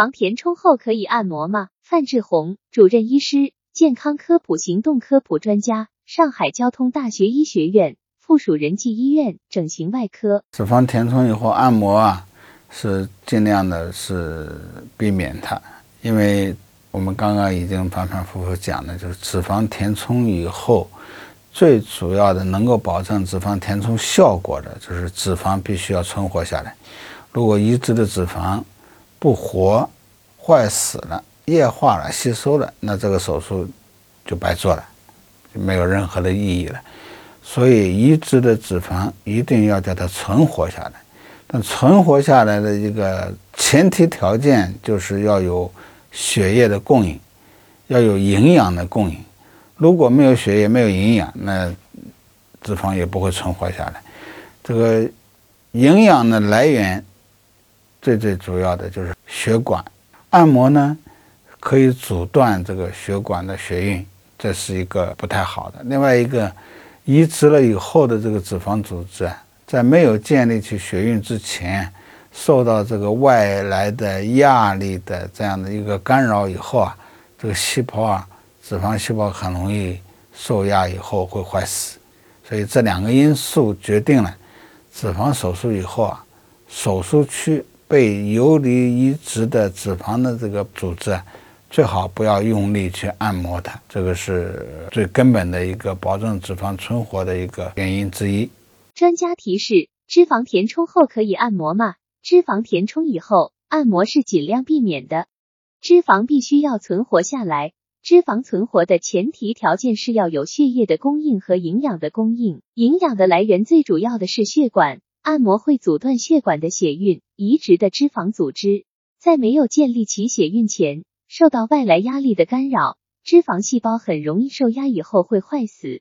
脂肪填充后可以按摩吗？范志红，主任医师，健康科普行动科普专家，上海交通大学医学院附属仁济医院整形外科。脂肪填充以后按摩啊，是尽量的是避免它，因为我们刚刚已经反反复复讲的，就是脂肪填充以后，最主要的能够保证脂肪填充效果的，就是脂肪必须要存活下来。如果移植的脂肪不活、坏死了、液化了、吸收了，那这个手术就白做了，就没有任何的意义了。所以，移植的脂肪一定要叫它存活下来。但存活下来的一个前提条件，就是要有血液的供应，要有营养的供应。如果没有血液、没有营养，那脂肪也不会存活下来。这个营养的来源。最最主要的就是血管按摩呢，可以阻断这个血管的血运，这是一个不太好的。另外一个，移植了以后的这个脂肪组织，在没有建立起血运之前，受到这个外来的压力的这样的一个干扰以后啊，这个细胞啊，脂肪细胞很容易受压以后会坏死。所以这两个因素决定了，脂肪手术以后啊，手术区。被游离移植的脂肪的这个组织，最好不要用力去按摩它，这个是最根本的一个保证脂肪存活的一个原因之一。专家提示：脂肪填充后可以按摩吗？脂肪填充以后按摩是尽量避免的。脂肪必须要存活下来，脂肪存活的前提条件是要有血液的供应和营养的供应，营养的来源最主要的是血管。按摩会阻断血管的血运，移植的脂肪组织在没有建立起血运前，受到外来压力的干扰，脂肪细胞很容易受压，以后会坏死。